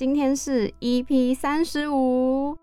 今天是 EP 三十五，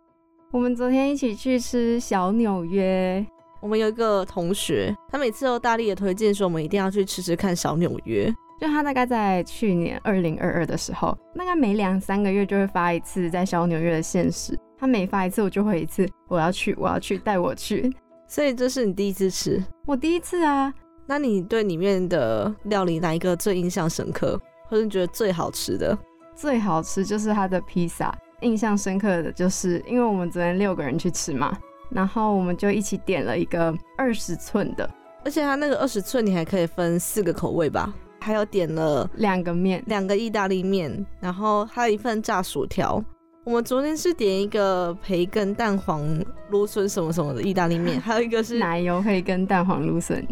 我们昨天一起去吃小纽约。我们有一个同学，他每次都大力的推荐说，我们一定要去吃吃看小纽约。就他大概在去年二零二二的时候，大概每两三个月就会发一次在小纽约的现实。他每发一次，我就会一次，我要去，我要去，带我去。所以这是你第一次吃？我第一次啊。那你对里面的料理哪一个最印象深刻，或者觉得最好吃的？最好吃就是它的披萨。印象深刻的就是，因为我们昨天六个人去吃嘛，然后我们就一起点了一个二十寸的，而且它那个二十寸你还可以分四个口味吧？还有点了两个面，两个意大利面，然后还有一份炸薯条。我们昨天是点一个培根蛋黄芦笋什么什么的意大利面，还有一个是奶油培根蛋黄芦笋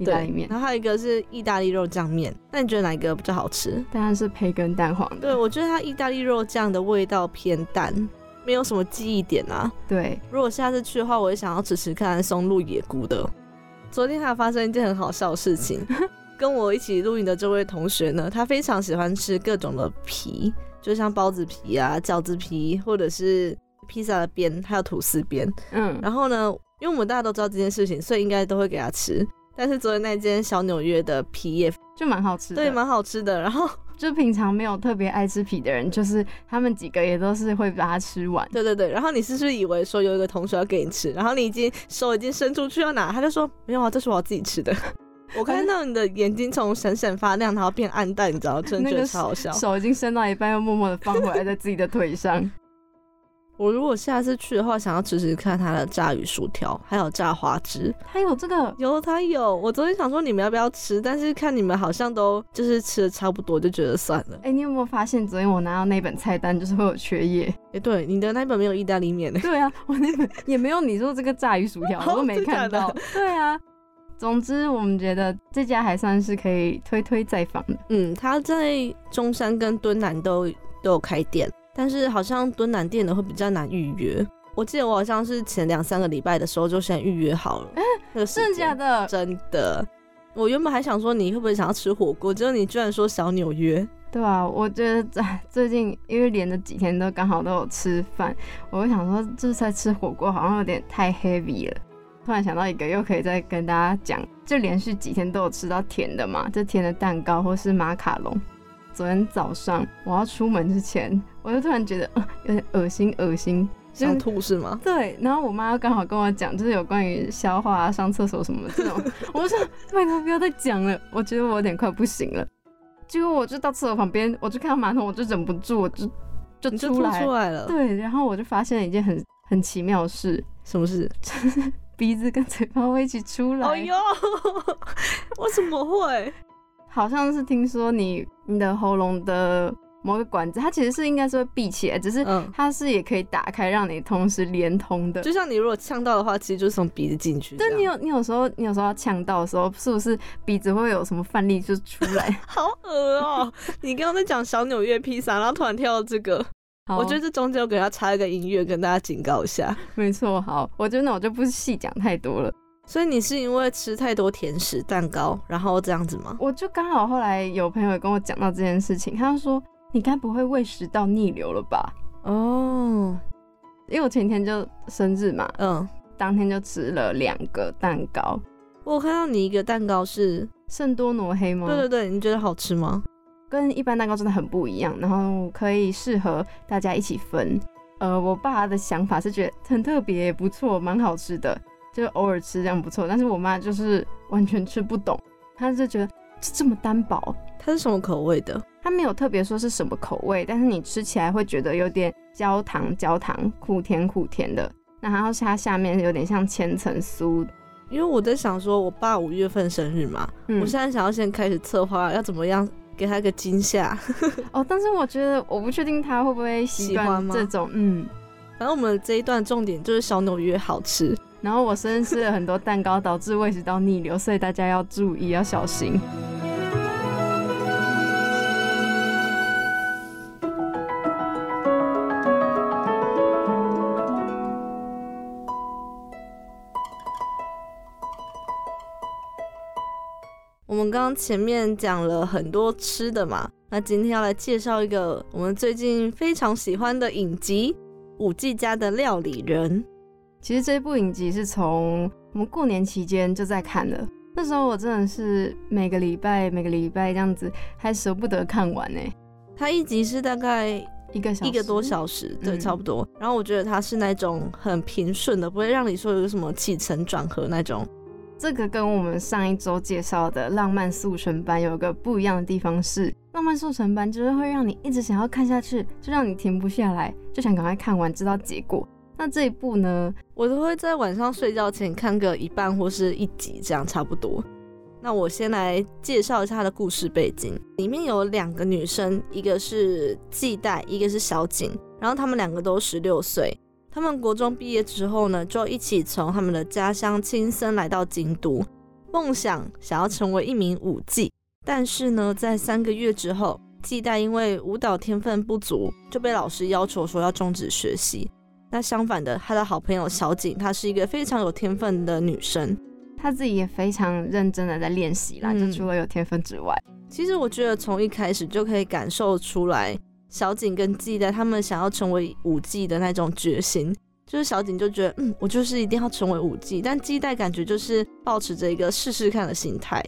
意大利面，然后还有一个是意大利肉酱面。那你觉得哪一个比较好吃？当然是培根蛋黄。对，我觉得它意大利肉酱的味道偏淡，没有什么记忆点啊。对，如果下次去的话，我也想要吃吃看松露野菇的。昨天还发生一件很好笑的事情，跟我一起录影的这位同学呢，他非常喜欢吃各种的皮。就像包子皮啊、饺子皮，或者是披萨的边，还有吐司边。嗯，然后呢，因为我们大家都知道这件事情，所以应该都会给他吃。但是昨天那间小纽约的皮也就蛮好吃的，对，蛮好吃的。然后 就平常没有特别爱吃皮的人，就是他们几个也都是会把它吃完。对对对。然后你是不是以为说有一个同学要给你吃，然后你已经手已经伸出去要拿，他就说没有啊，这是我自己吃的。我看到你的眼睛从闪闪发亮，然后变暗淡，你知道，真的觉得超好笑。手已经伸到一半，又默默的放回来在自己的腿上。我如果下次去的话，想要吃吃看他的炸鱼薯条，还有炸花枝。他有这个？有，他有。我昨天想说你们要不要吃，但是看你们好像都就是吃的差不多，就觉得算了。哎，你有没有发现昨天我拿到那本菜单就是会有缺页？哎，对，你的那本没有意大利面。对啊，我那本也没有你说这个炸鱼薯条，我都没看到。对啊。总之，我们觉得这家还算是可以推推再访的。嗯，他在中山跟敦南都都有开店，但是好像敦南店的会比较难预约。我记得我好像是前两三个礼拜的时候就先预约好了。真的假的？真的。我原本还想说你会不会想要吃火锅，结果你居然说小纽约。对啊，我觉得在最近因为连着几天都刚好都有吃饭，我就想说这在吃火锅好像有点太 heavy 了。突然想到一个，又可以再跟大家讲，就连续几天都有吃到甜的嘛，就甜的蛋糕或是马卡龙。昨天早上我要出门之前，我就突然觉得有点恶心，恶心想吐是吗？对，然后我妈刚好跟我讲，就是有关于消化啊、上厕所什么这种，我说拜托不要再讲了，我觉得我有点快不行了。结果我就到厕所旁边，我就看到马桶，我就忍不住，我就就出来了。对，然后我就发现了一件很很奇妙的事，什么事？鼻子跟嘴巴会一起出来。哎呦，我怎么会？好像是听说你你的喉咙的某个管子，它其实是应该是会闭起来，只是它是也可以打开，让你同时连通的。就像你如果呛到的话，其实就是从鼻子进去。但你有你有时候你有时候要呛到的时候，是不是鼻子会有什么范例就出来？好恶哦！你刚刚在讲小纽约披萨，然后突然跳到这个。我觉得这中间我给他插一个音乐，跟大家警告一下。没错，好，我觉得那我就不细讲太多了。所以你是因为吃太多甜食蛋糕，然后这样子吗？我就刚好后来有朋友跟我讲到这件事情，他说你该不会胃食道逆流了吧？哦，因为我前天就生日嘛，嗯，当天就吃了两个蛋糕。我看到你一个蛋糕是圣多诺黑吗？对对对，你觉得好吃吗？跟一般蛋糕真的很不一样，然后可以适合大家一起分。呃，我爸的想法是觉得很特别，不错，蛮好吃的，就偶尔吃这样不错。但是我妈就是完全吃不懂，她就觉得这这么单薄。它是什么口味的？它没有特别说是什么口味，但是你吃起来会觉得有点焦糖焦糖，苦甜苦甜的。然后它下面有点像千层酥。因为我在想说，我爸五月份生日嘛，我现在想要先开始策划要怎么样。给他一个惊吓 哦，但是我觉得我不确定他会不会喜欢这种，嗯，反正我们这一段重点就是小纽约好吃，然后我生日吃了很多蛋糕，导致胃食道逆流，所以大家要注意，要小心。我们刚刚前面讲了很多吃的嘛，那今天要来介绍一个我们最近非常喜欢的影集《五 G 家的料理人》。其实这部影集是从我们过年期间就在看了，那时候我真的是每个礼拜每个礼拜这样子，还舍不得看完呢。它一集是大概一个小一个多小时，对，嗯差不多。然后我觉得它是那种很平顺的，不会让你说有什么起承转合那种。这个跟我们上一周介绍的《浪漫速成班》有个不一样的地方是，《浪漫速成班》就是会让你一直想要看下去，就让你停不下来，就想赶快看完，知道结果。那这一部呢，我都会在晚上睡觉前看个一半或是一集，这样差不多。那我先来介绍一下它的故事背景。里面有两个女生，一个是季代，一个是小景，然后她们两个都十六岁。她们国中毕业之后呢，就一起从他们的家乡亲身来到京都，梦想想要成为一名舞妓。但是呢，在三个月之后，季代因为舞蹈天分不足，就被老师要求说要终止学习。那相反的，他的好朋友小景，她是一个非常有天分的女生。她自己也非常认真的在练习啦，嗯就除了有天分之外，其实我觉得从一开始就可以感受出来，小景跟季代他们想要成为舞技的那种决心。就是小景就觉得，嗯，我就是一定要成为舞技，但季代感觉就是保持着一个试试看的心态。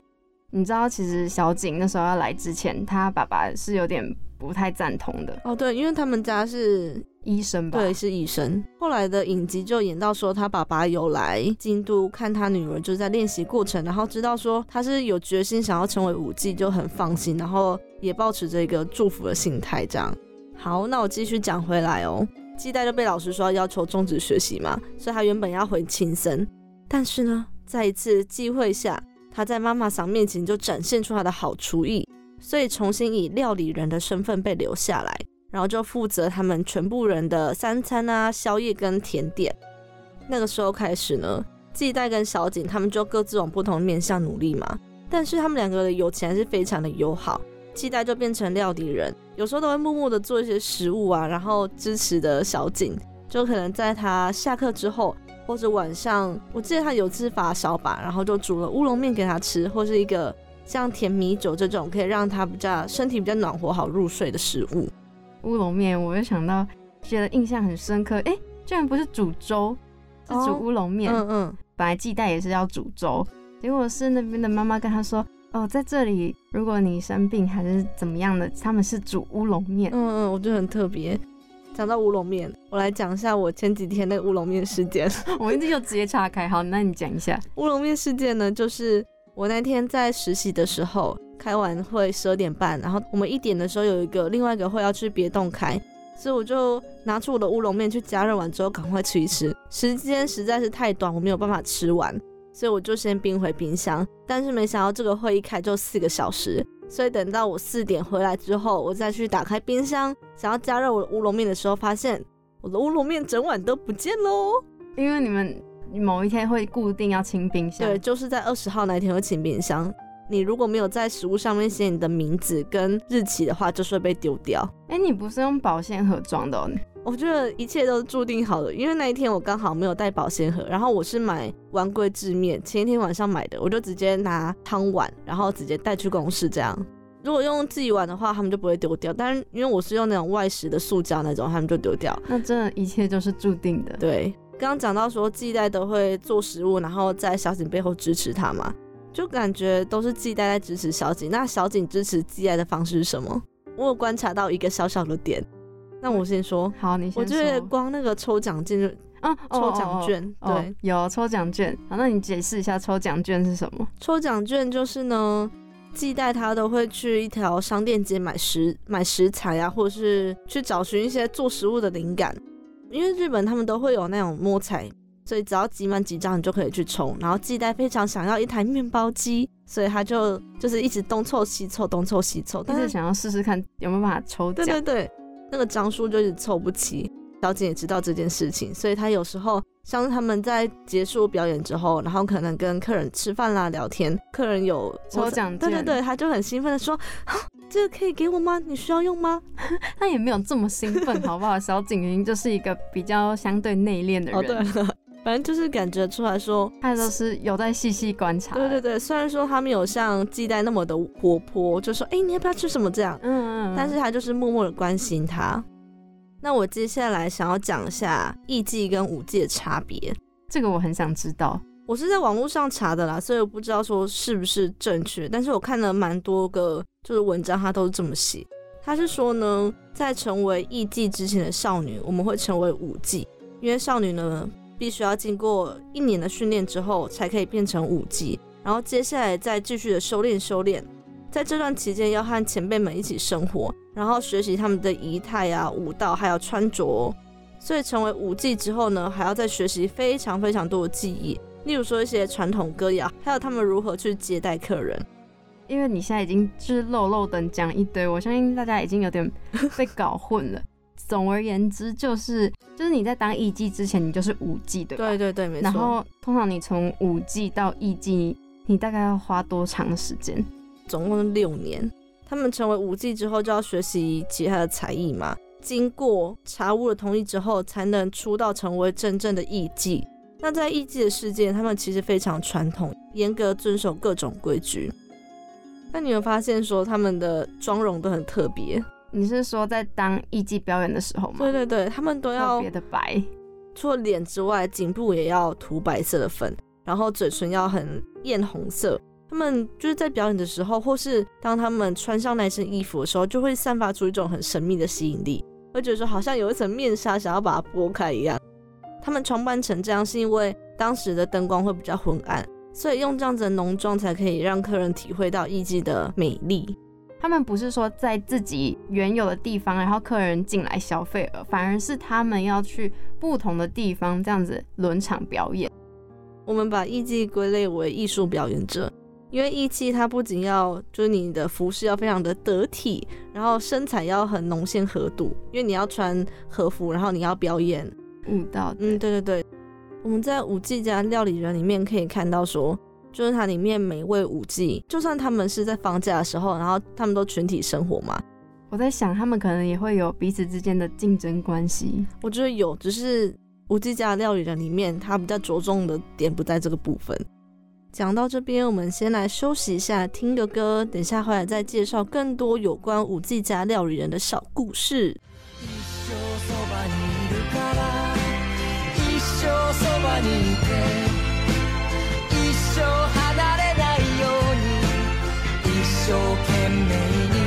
你知道，其实小景那时候要来之前，他爸爸是有点不太赞同的，哦，对，因为他们家是医生吧？对，是医生。后来的影集就演到说，他爸爸有来京都看他女儿，就在练习过程，然后知道说他是有决心想要成为舞妓，就很放心，然后也保持着一个祝福的心态。这样，好，那我继续讲回来哦。季代就被老师说要求终止学习嘛，所以他原本要回青森，但是呢，在一次机会下，他在妈妈桑面前就展现出他的好厨艺，所以重新以料理人的身份被留下来。然后就负责他们全部人的三餐啊、宵夜跟甜点。那个时候开始呢，季代跟小景他们就各自往不同面向努力嘛。但是他们两个的友情还是非常的友好。季代就变成料理人，有时候都会默默的做一些食物啊，然后支持的小景，就可能在他下课之后，或者晚上，我记得他有次发烧吧，然后就煮了乌龙面给他吃，或是一个像甜米酒这种可以让他比较身体比较暖和、好入睡的食物。乌龙面，我就想到觉得印象很深刻，哎、居然不是煮粥，是哦煮乌龙面。嗯嗯。本来季代也是要煮粥，结果是那边的妈妈跟他说，哦，在这里如果你生病还是怎么样的，他们是煮乌龙面。嗯嗯，我觉得很特别。讲到乌龙面，我来讲一下我前几天那个乌龙面事件。我一直就直接岔开，好，那你讲一下。乌龙面事件呢，就是我那天在实习的时候，开完会十二点半，然后我们一点的时候有一个另外一个会要去别栋开，所以我就拿出我的乌龙面去加热完之后赶快吃一吃。时间实在是太短，我没有办法吃完，所以我就先冰回冰箱。但是没想到这个会一开就四个小时，所以等到我四点回来之后，我再去打开冰箱想要加热我的乌龙面的时候，发现我的乌龙面整碗都不见喽。因为你们某一天会固定要清冰箱，对，就是在二十号那一天会清冰箱。你如果没有在食物上面写你的名字跟日期的话，就是会被丢掉。哎、你不是用保鲜盒装的、哦，我觉得一切都是注定好的，因为那一天我刚好没有带保鲜盒，然后我是买丸龟制面，前一天晚上买的，我就直接拿汤碗，然后直接带去公司这样。如果用自己碗的话，他们就不会丢掉，但是因为我是用那种外食的塑胶那种，他们就丢掉。那真的一切都是注定的。对，刚刚讲到说季代都会做食物，然后在小景背后支持他嘛，就感觉都是季代在支持小景。那小景支持季代的方式是什么？我有观察到一个小小的点。那我先说，好，你先我觉得光那个抽奖金就嗯，哦抽奖券，哦哦哦对，有抽奖券。好，那你解释一下抽奖券是什么？抽奖券就是呢，季代他都会去一条商店街买食买食材啊，或者是去找寻一些做食物的灵感。因为日本他们都会有那种摸彩，所以只要集满几张你就可以去抽。然后季代非常想要一台面包机，所以他就就是一直东凑西凑，东凑西凑，但是想要试试看有没有办法抽奖。对对对，那个张数就一直凑不齐。小景也知道这件事情，所以他有时候像是他们在结束表演之后，然后可能跟客人吃饭啦、聊天，客人有抽奖对对对，他就很兴奋的说：“啊，这个可以给我吗？你需要用吗 他也没有这么兴奋，好不好？小景云就是一个比较相对内敛的人。哦，对了，反正就是感觉出来说，他都是有在细细观察。对对对，虽然说他没有像季代那么的活泼，就说哎、你要不要吃什么这样，嗯嗯，但是他就是默默的关心他。那我接下来想要讲一下艺伎跟舞伎的差别。这个我很想知道。我是在网络上查的啦，所以我不知道说是不是正确，但是我看了蛮多个就是文章，他都是这么写。他是说呢，在成为艺伎之前的少女，我们会成为舞伎，因为少女呢必须要经过一年的训练之后，才可以变成舞伎，然后接下来再继续的修炼修炼。在这段期间，要和前辈们一起生活，然后学习他们的仪态啊、舞蹈，还有穿着。所以成为舞技之后呢，还要再学习非常非常多的技艺，例如说一些传统歌谣，还有他们如何去接待客人。因为你现在已经就是漏漏等讲一堆，我相信大家已经有点被搞混了。总而言之，就是就是你在当艺妓之前，你就是舞伎，对吧？对对对，没错。然后通常你从舞伎到艺妓，你大概要花多长的时间？总共六年。他们成为舞伎之后，就要学习其他的才艺嘛。经过茶屋的同意之后，才能出道成为真正的艺妓。那在艺妓的世界，他们其实非常传统，严格遵守各种规矩。那你有发现说他们的妆容都很特别？你是说在当艺伎表演的时候吗？对对对，他们都要特别的白。除了脸之外，颈部也要涂白色的粉，然后嘴唇要很艳红色。他们就是在表演的时候，或是当他们穿上那身衣服的时候，就会散发出一种很神秘的吸引力，会觉得说好像有一层面纱想要把它拨开一样。他们装扮成这样，是因为当时的灯光会比较昏暗，所以用这样子的浓妆才可以让客人体会到艺伎的美丽。他们不是说在自己原有的地方，然后客人进来消费了，反而是他们要去不同的地方这样子轮场表演。我们把艺伎归类为艺术表演者，因为艺伎它不仅要就是你的服饰要非常的得体，然后身材要很浓线合度，因为你要穿和服，然后你要表演。舞蹈，嗯，对对对，我们在舞伎家料理人里面可以看到说，就是它里面每位舞伎，就算他们是在放假的时候，然后他们都群体生活嘛，我在想他们可能也会有彼此之间的竞争关系。我觉得有，只是无记家料理人里面，他比较着重的点不在这个部分。讲到这边，我们先来休息一下，听个歌，等下回来再介绍更多有关五 G 家料理人的小故事。一離れないように。一生懸命に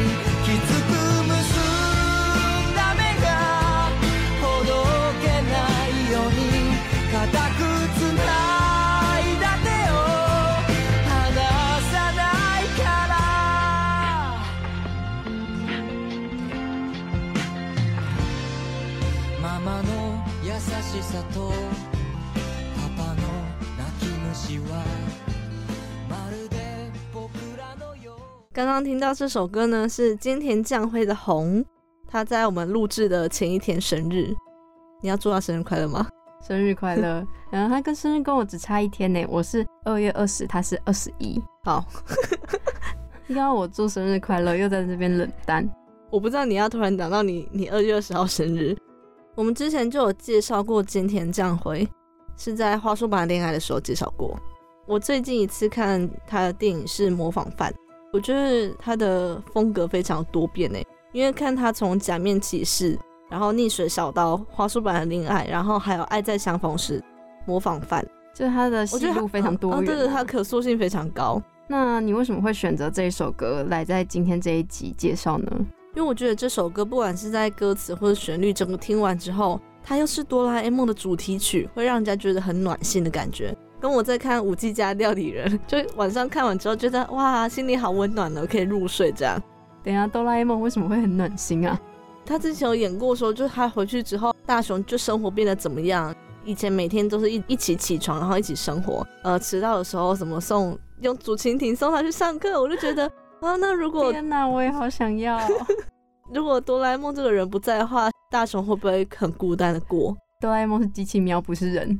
听到这首歌呢，是金田将晖的《红》，他在我们录制的前一天生日。你要祝他生日快乐吗？生日快乐！然 后他跟生日跟我只差一天呢，我是二月二十，他是二十一。好，要我祝生日快乐，又在这边冷淡。我不知道你要突然讲到你你二月二十号生日，我们之前就有介绍过金田将晖，是在花束般恋爱的时候介绍过。我最近一次看他的电影是《模仿犯》，我觉得他的风格非常多变诶，因为看他从假面骑士，然后逆水小刀、花束般的恋爱，然后还有爱在相逢时、模仿犯，就是他的戏路非常多元、啊对对，他可塑性非常高。那你为什么会选择这一首歌来在今天这一集介绍呢？因为我觉得这首歌不管是在歌词或者旋律，整个听完之后，它又是哆啦 A 梦的主题曲，会让人家觉得很暖心的感觉。跟我在看《五 G 家料理人》，就晚上看完之后觉得哇，心里好温暖的，可以入睡这样。等一下，哆啦 A 梦为什么会很暖心啊？他之前有演过说，就是他回去之后，大雄就生活变得怎么样？以前每天都是一一起起床，然后一起生活。呃，迟到的时候怎么送用竹蜻蜓送他去上课，我就觉得啊，那如果天哪，我也好想要。如果哆啦 A 梦这个人不在的话，大雄会不会很孤单的过？哆啦 A 梦是机器喵，不是人。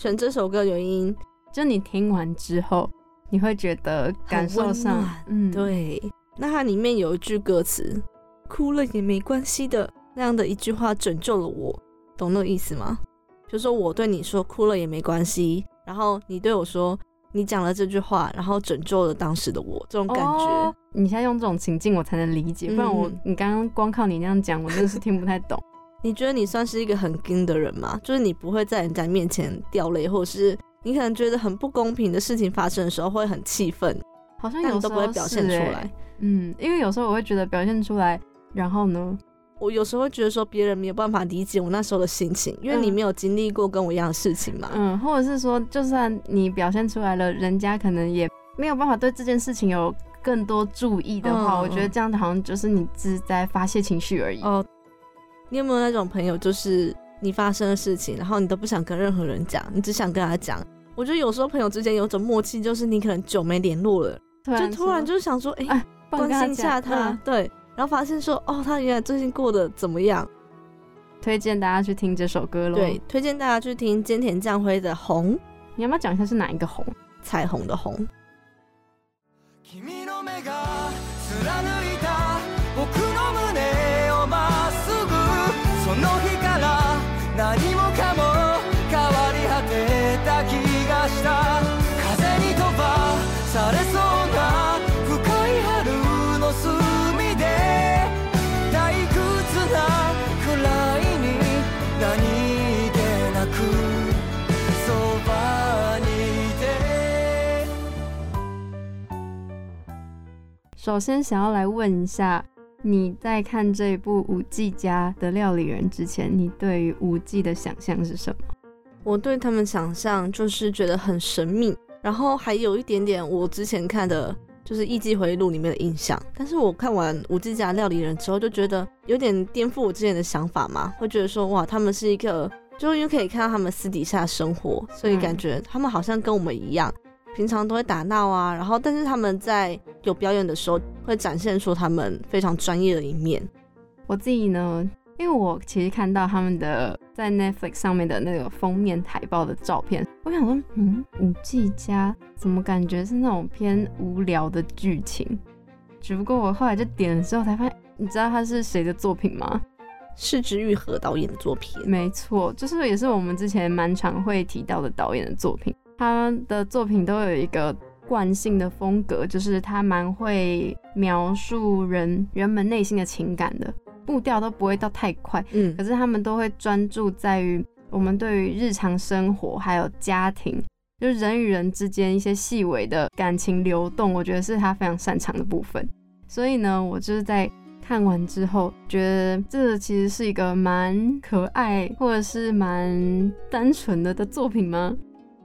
选这首歌的原因，就你听完之后，你会觉得感受上嗯，，对，那它里面有一句歌词，“哭了也没关系的”那样的一句话拯救了我，懂那个意思吗？比如说我对你说哭了也没关系，然后你对我说你讲了这句话，然后拯救了当时的我，这种感觉。哦你现在用这种情境我才能理解，不然我嗯你刚刚光靠你那样讲，我真的是听不太懂。你觉得你算是一个很硬的人吗？就是你不会在人家面前掉泪，或者是你可能觉得很不公平的事情发生的时候会很气愤，好像有都不会表现出来。嗯，因为有时候我会觉得表现出来，然后呢，我有时候会觉得说别人没有办法理解我那时候的心情，因为你嗯没有经历过跟我一样的事情嘛。嗯，或者是说，就算你表现出来了，人家可能也没有办法对这件事情有更多注意的话，嗯我觉得这样好像就是你只是在发泄情绪而已。哦，你有没有那种朋友，就是你发生的事情，然后你都不想跟任何人讲，你只想跟他讲？我觉得有时候朋友之间有种默契，就是你可能久没联络了，突就突然就是想说，哎、哎关心一下他，嗯对，然后发现说，哦，他原来最近过得怎么样？推荐大家去听这首歌喽。对，，推荐大家去听菅田将晖的《红》，你要不要讲一下是哪一个红？彩虹的红。首先想要来问一下，你在看这一部五 G 家的料理人之前，你对于五 G 的想象是什么？我对他们想象就是觉得很神秘，然后还有一点点我之前看的，就是《艺伎回忆录》里面的印象。但是我看完《五 G 家料理人》之后，就觉得有点颠覆我之前的想法嘛，会觉得说哇，他们是一个，就因为可以看到他们私底下生活，所以感觉他们好像跟我们一样，平常都会打闹啊，然后但是他们在有表演的时候，会展现出他们非常专业的一面。我自己呢，因为我其实看到他们的在 Netflix 上面的那个封面海报的照片，我想说，嗯，五 G 家怎么感觉是那种偏无聊的剧情？只不过我后来就点了之后才发现，你知道他是谁的作品吗？是之愈和导演的作品，没错，就是也是我们之前蛮常会提到的导演的作品。他的作品都有一个惯性的风格，就是他蛮会描述人人们内心的情感的，步调都不会到太快，嗯可是他们都会专注在于我们对于日常生活还有家庭，就是人与人之间一些细微的感情流动，我觉得是他非常擅长的部分。所以呢，我就是在看完之后，觉得这其实是一个蛮可爱或者是蛮单纯的的作品吗？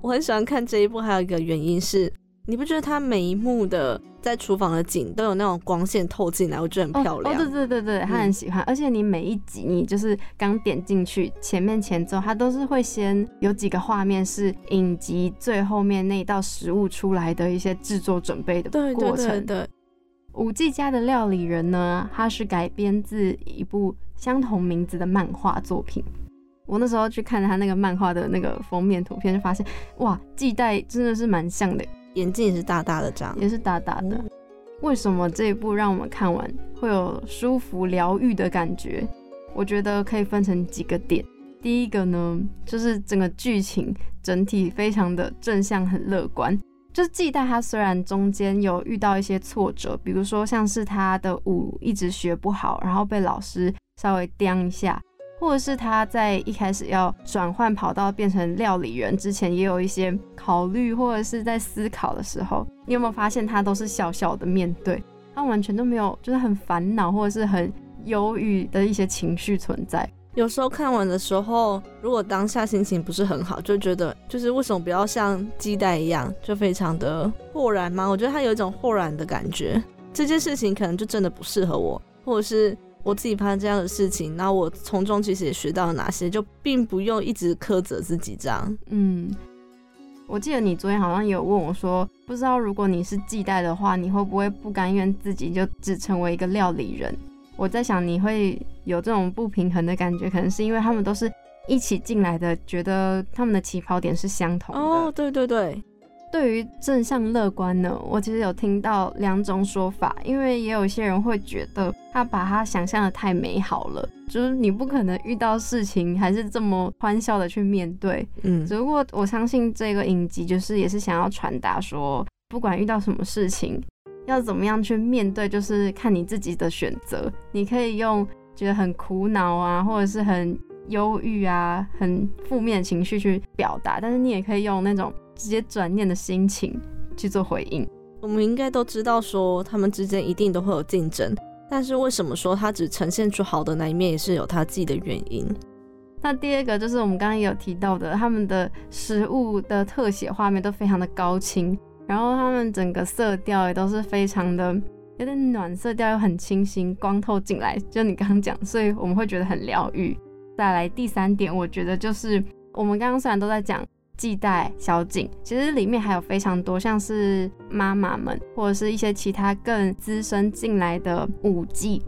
我很喜欢看这一部，还有一个原因是，你不觉得它每一幕的在厨房的景都有那种光线透进来，我觉得很漂亮。哦。哦，对对对对，他很喜欢，而且你每一集你就是刚点进去，前面前奏，它都是会先有几个画面是影集最后面那一道食物出来的一些制作准备的对过程。对对对，五 G 家的料理人呢，它是改编自一部相同名字的漫画作品。我那时候去看他那个漫画的那个封面图片，就发现哇，季代真的是蛮像的，眼睛也是大大的这样。也是大大的。哦为什么这一部让我们看完会有舒服疗愈的感觉？我觉得可以分成几个点。第一个呢，就是整个剧情整体非常的正向，很乐观。就是季代他虽然中间有遇到一些挫折，比如说像是他的舞一直学不好，然后被老师稍微刁一下，或者是他在一开始要转换跑道变成料理人之前，也有一些考虑或者是在思考的时候，你有没有发现他都是笑笑的面对，他完全都没有就是很烦恼或者是很忧郁的一些情绪存在。有时候看完的时候，如果当下心情不是很好，就觉得就是为什么不要像鸡蛋一样，就非常的豁然吗？我觉得他有一种豁然的感觉。这件事情可能就真的不适合我，或者是我自己发生这样的事情，那我从中其实也学到了哪些，就并不用一直苛责自己这样。嗯，我记得你昨天好像也有问我说，不知道如果你是系带的话，你会不会不甘愿自己就只成为一个料理人？我在想你会有这种不平衡的感觉，可能是因为他们都是一起进来的，觉得他们的起跑点是相同的。哦，对对对，对于正向乐观呢，我其实有听到两种说法，因为也有一些人会觉得他把他想象的太美好了，就是你不可能遇到事情还是这么欢笑的去面对。嗯只不过我相信这个影集就是也是想要传达说，不管遇到什么事情，要怎么样去面对，就是看你自己的选择。你可以用觉得很苦恼啊，或者是很忧郁啊、很负面的情绪去表达，但是你也可以用那种直接转念的心情去做回应。我们应该都知道说他们之间一定都会有竞争，但是为什么说他只呈现出好的那一面，也是有他自己的原因。那第二个就是我们刚刚也有提到的，他们的食物的特写画面都非常的高清，然后他们整个色调也都是非常的有点暖色调，又很清新，光透进来，就你刚刚讲，所以我们会觉得很疗愈。再来第三点，我觉得就是我们刚刚虽然都在讲季代、小景，其实里面还有非常多像是妈妈们或者是一些其他更资深进来的舞技，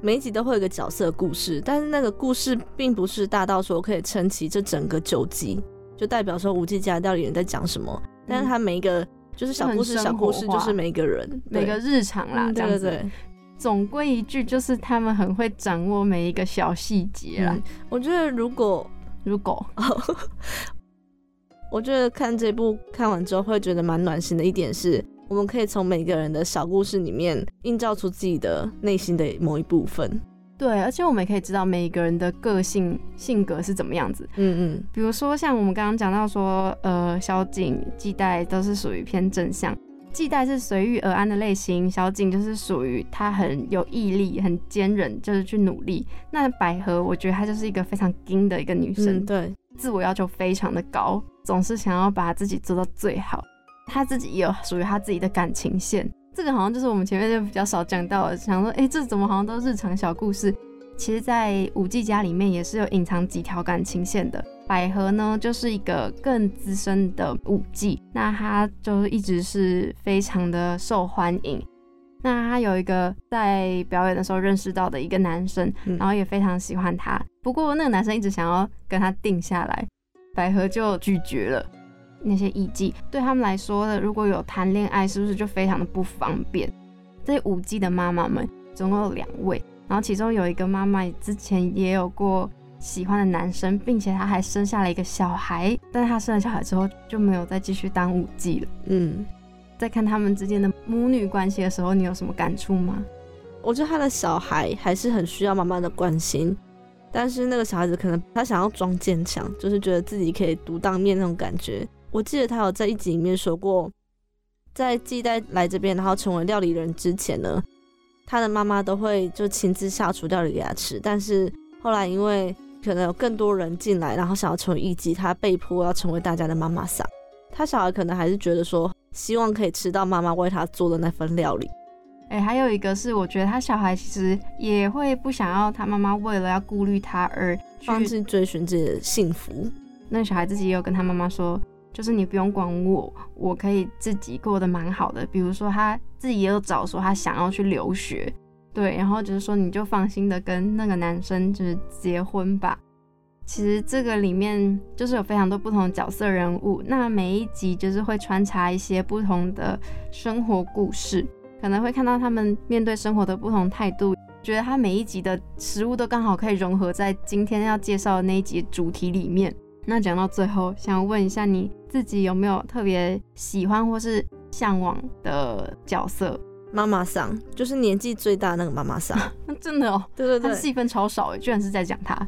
每一集都会有一个角色故事，但是那个故事并不是大到说可以撑起这整个九集，就代表说五季家料理人在讲什么。但是他每一个就是小故事，小故事就是每一个人每个日常啦，嗯这样子。对对对。总归一句，就是他们很会掌握每一个小细节啦。嗯，我觉得如果如果 我觉得看这部看完之后会觉得蛮暖心的一点是，我们可以从每个人的小故事里面映照出自己的内心的某一部分。对，而且我们也可以知道每一个人的个性性格是怎么样子。嗯嗯，比如说像我们刚刚讲到说，呃，小景、季代都是属于偏正向，季代是随遇而安的类型，小景就是属于他很有毅力、很坚韧，就是去努力。那百合，我觉得她就是一个非常硬的一个女生，嗯对，自我要求非常的高，总是想要把自己做到最好。他自己也有属于他自己的感情线，这个好像就是我们前面就比较少讲到的，想说，哎、这怎么好像都日常小故事？其实，在五 G 家里面也是有隐藏几条感情线的。百合呢，就是一个更资深的舞伎，那她就一直是非常的受欢迎。那她有一个在表演的时候认识到的一个男生，嗯然后也非常喜欢他。不过那个男生一直想要跟他定下来，百合就拒绝了。那些艺妓对他们来说呢，如果有谈恋爱，是不是就非常的不方便？这五妓的妈妈们总共有两位，然后其中有一个妈妈之前也有过喜欢的男生，并且她还生下了一个小孩，但是她生了小孩之后就没有再继续当舞妓了。嗯，在看他们之间的母女关系的时候，你有什么感触吗？我觉得她的小孩还是很需要妈妈的关心，但是那个小孩子可能他想要装坚强，就是觉得自己可以独当面那种感觉。我记得他有在一集里面说过，在季代来这边，然后成为料理人之前呢，他的妈妈都会就亲自下厨料理给他吃，但是后来因为可能有更多人进来，然后想要成为艺妓，他被迫要成为大家的妈妈桑。他小孩可能还是觉得说，希望可以吃到妈妈为他做的那份料理。哎、还有一个是，我觉得他小孩其实也会不想要他妈妈为了要顾虑他而放弃追寻自己的幸福。那小孩自己也有跟他妈妈说，就是你不用管我，我可以自己过得蛮好的。比如说他自己也有找说他想要去留学，对，然后就是说你就放心的跟那个男生就是结婚吧。其实这个里面就是有非常多不同的角色人物，那每一集就是会穿插一些不同的生活故事，可能会看到他们面对生活的不同态度。觉得他每一集的食物都刚好可以融合在今天要介绍的那一集主题里面。那讲到最后，想问一下你自己有没有特别喜欢或是向往的角色？妈妈桑就是年纪最大那个妈妈桑。那 真的哦，对对对，他戏份超少诶，居然是在讲他。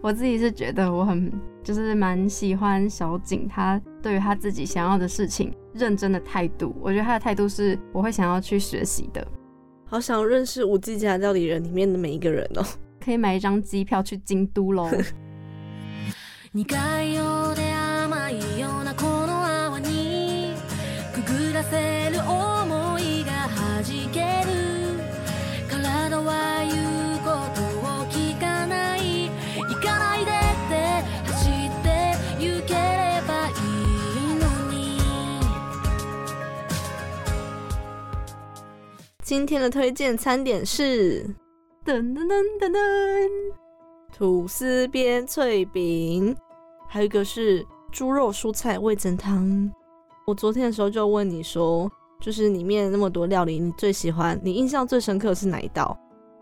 我自己是觉得我很就是蛮喜欢小景，他对于他自己想要的事情认真的态度，我觉得他的态度是我会想要去学习的。好想认识五 G 家料理人里面的每一个人哦。可以买一张机票去京都喽。今天的推荐餐点是噔噔噔噔噔，吐司边脆饼，还有一个是猪肉蔬菜味增汤。我昨天的时候就问你说，就是里面那么多料理，你最喜欢、你印象最深刻的是哪一道？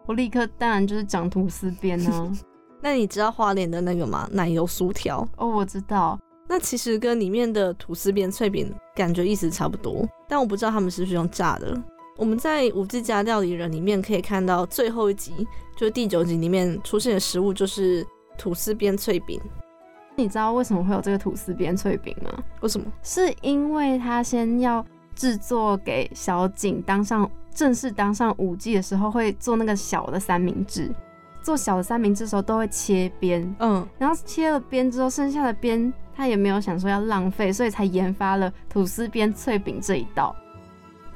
我立刻当然就是讲吐司边啊。那你知道花莲的那个吗？奶油酥条。哦，我知道，那其实跟里面的吐司边脆饼感觉意思差不多，但我不知道他们是不是用炸的。我们在五 G 家料理人里面可以看到最后一集，就是第九集里面出现的食物就是吐司边脆饼。你知道为什么会有这个吐司边脆饼吗？为什么？是因为他先要制作给小景当上正式当上五 G 的时候，会做那个小的三明治。做小的三明治的时候都会切边，嗯，然后切了边之后，剩下的边他也没有想说要浪费，所以才研发了吐司边脆饼这一道。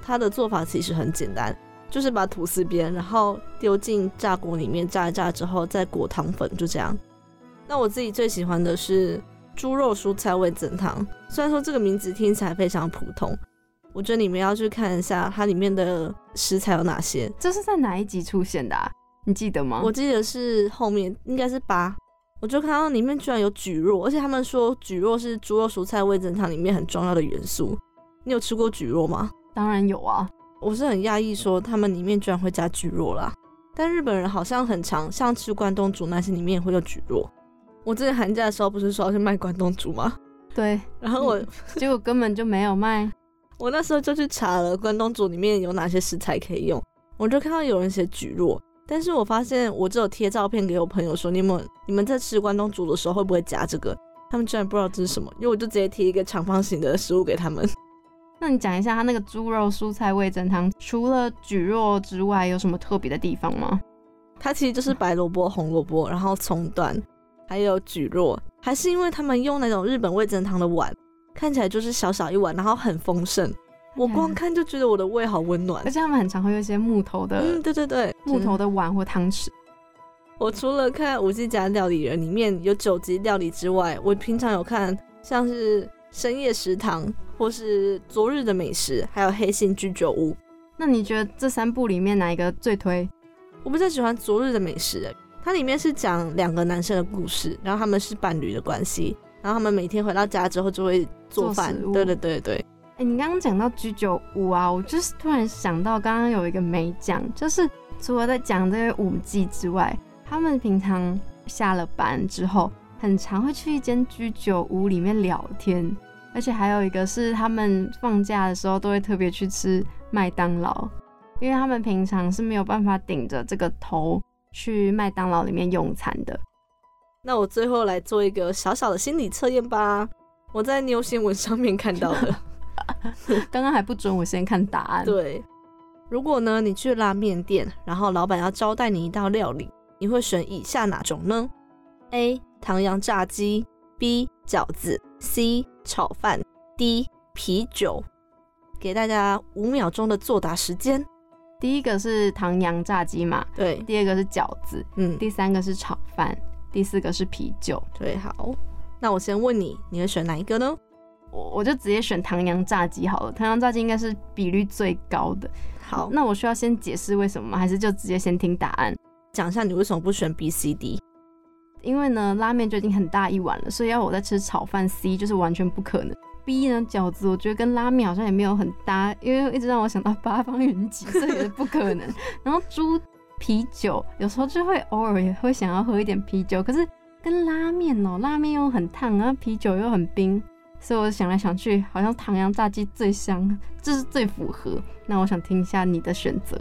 它的做法其实很简单，就是把吐司边，然后丢进炸锅里面炸一炸之后，再裹糖粉，就这样。那我自己最喜欢的是猪肉蔬菜味增汤，虽然说这个名字听起来非常普通，我觉得你们要去看一下它里面的食材有哪些。这是在哪一集出现的啊？你记得吗？我记得是后面应该是八，我就看到里面居然有蒟蒻，而且他们说蒟蒻是猪肉蔬菜味增汤里面很重要的元素。你有吃过蒟蒻吗？当然有啊，我是很讶异说他们里面居然会加蒟蒻啦。但日本人好像很常，像吃关东煮那些里面也会有蒟蒻。我之前寒假的时候不是说要去卖关东煮吗？对，然后我、结果根本就没有卖。我那时候就去查了关东煮里面有哪些食材可以用，我就看到有人写蒟蒻，但是我发现我只有贴照片给我朋友说，你们你们在吃关东煮的时候会不会加这个？他们居然不知道这是什么，因为我就直接贴一个长方形的食物给他们。那你讲一下它那个猪肉蔬菜味增汤，除了蒟蒻之外，有什么特别的地方吗？它其实就是白萝卜、红萝卜，然后葱段，还有蒟蒻，还是因为他们用那种日本味增汤的碗，看起来就是小小一碗，然后很丰盛。我光看就觉得我的胃好温暖而。且他们很常会用一些木头的、嗯，对对对，木头的碗或汤匙。我除了看五 G 家料理人里面有九集料理之外，我平常有看像是深夜食堂，或是昨日的美食，还有黑心居酒屋。那你觉得这三部里面哪一个最推？我比较喜欢昨日的美食、欸，它里面是讲两个男生的故事，然后他们是伴侣的关系，然后他们每天回到家之后就会做饭对对对对，哎、你刚刚讲到居酒屋啊，我就是突然想到，刚刚有一个没讲，就是除了在讲这些舞技之外，他们平常下了班之后，很常会去一间居酒屋里面聊天，而且还有一个是他们放假的时候都会特别去吃麦当劳，因为他们平常是没有办法顶着这个头去麦当劳里面用餐的。那我最后来做一个小小的心理测验吧。我在牛新闻上面看到的。刚刚还不准我先看答案，对，如果呢你去拉面店，然后老板要招待你一道料理，你会选以下哪种呢？A. 唐扬炸鸡，B. 饺子，C. 炒饭，D. 啤酒。给大家五秒钟的作答时间。第一个是唐扬炸鸡嘛，对，第二个是饺子，嗯，第三个是炒饭，第四个是啤酒。对，好。那我先问你，你会选哪一个呢？我我就直接选唐扬炸鸡好了，唐扬炸鸡应该是比率最高的。好，那我需要先解释为什么吗？还是就直接先听答案？讲一下你为什么不选 B、C、D？因为呢，拉面就已经很大一碗了，所以要我再吃炒饭 C 就是完全不可能。B 呢，饺子我觉得跟拉面好像也没有很搭，因为一直让我想到八方云集，这也是不可能。然后猪啤酒有时候就会偶尔也会想要喝一点啤酒，可是跟拉面哦、拉面又很烫，然后啤酒又很冰，所以我想来想去，好像唐扬炸鸡最香，这是最符合。那我想听一下你的选择，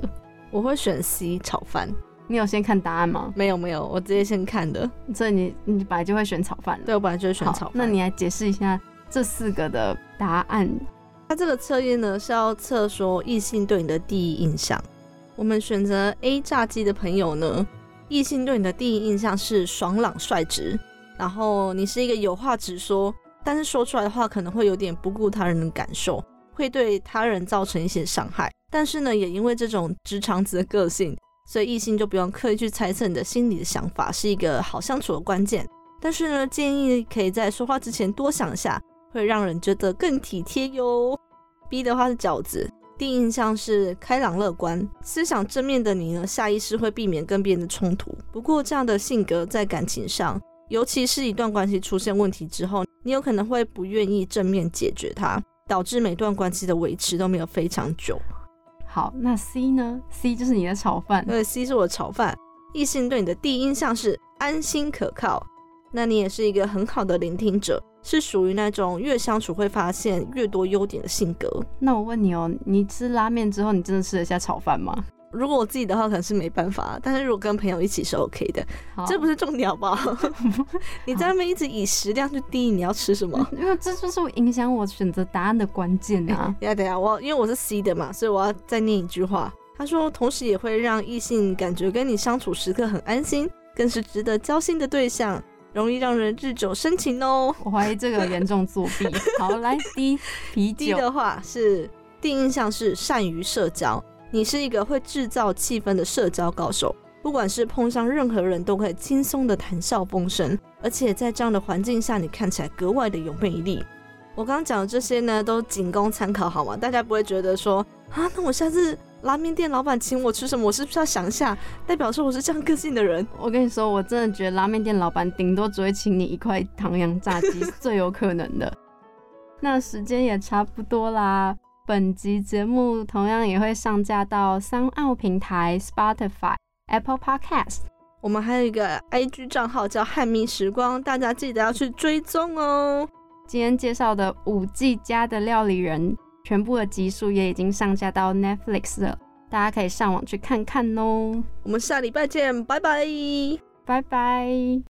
我会选 C 炒饭。你有先看答案吗？没有没有，我直接先看的。所以你你本来就会选炒饭了。对，我本来就会选炒饭。那你来解释一下这四个的答案。它这个测验呢是要测说异性对你的第一印象。我们选择 A 炸鸡的朋友呢，异性对你的第一印象是爽朗率直，然后你是一个有话直说，但是说出来的话可能会有点不顾他人的感受，会对他人造成一些伤害。但是呢，也因为这种直肠子的个性，所以异性就不用刻意去猜测你的心里的想法，是一个好相处的关键。但是呢，建议可以在说话之前多想一下，会让人觉得更体贴哟。B 的话是饺子，第一印象是开朗乐观，思想正面的你呢，下意识会避免跟别人的冲突。不过这样的性格在感情上，尤其是一段关系出现问题之后，你有可能会不愿意正面解决它，导致每段关系的维持都没有非常久。好，那 C 呢？C 就是你的炒饭因。为 C 是我的炒饭。异性对你的第一印象是安心可靠，那你也是一个很好的聆听者，是属于那种越相处会发现越多优点的性格。那我问你哦，你吃拉面之后，你真的吃得下炒饭吗？如果我自己的话，可能是没办法，但是如果跟朋友一起是 OK 的，好这不是重点好不好？你在那边一直以食量去定义你要吃什么。因为这就是影响我选择答案的关键啊。等一下等下，我因为我是 C 的嘛，所以我要再念一句话。他说，同时也会让异性感觉跟你相处时刻很安心，更是值得交心的对象，容易让人日久生情哦。我怀疑这个严重作弊。好，来 D 啤 D 酒。的话是第一印象是善于社交，你是一个会制造气氛的社交高手，不管是碰上任何人都可以轻松的谈笑风生，而且在这样的环境下，你看起来格外的有魅力。我刚刚讲的这些呢，都仅供参考好吗？大家不会觉得说啊，那我下次拉面店老板请我吃什么，我是不是要想一下，代表说我是这样个性的人？我跟你说，我真的觉得拉面店老板顶多只会请你一块唐扬炸鸡，是最有可能的。那时间也差不多啦，本集节目同样也会上架到三奥平台、Spotify、Apple Podcast。我们还有一个 IG 账号叫汉密时光，大家记得要去追踪哦。今天介绍的五 G 家的料理人，全部的集数也已经上架到 Netflix 了，大家可以上网去看看哦。我们下礼拜见，拜拜。拜拜。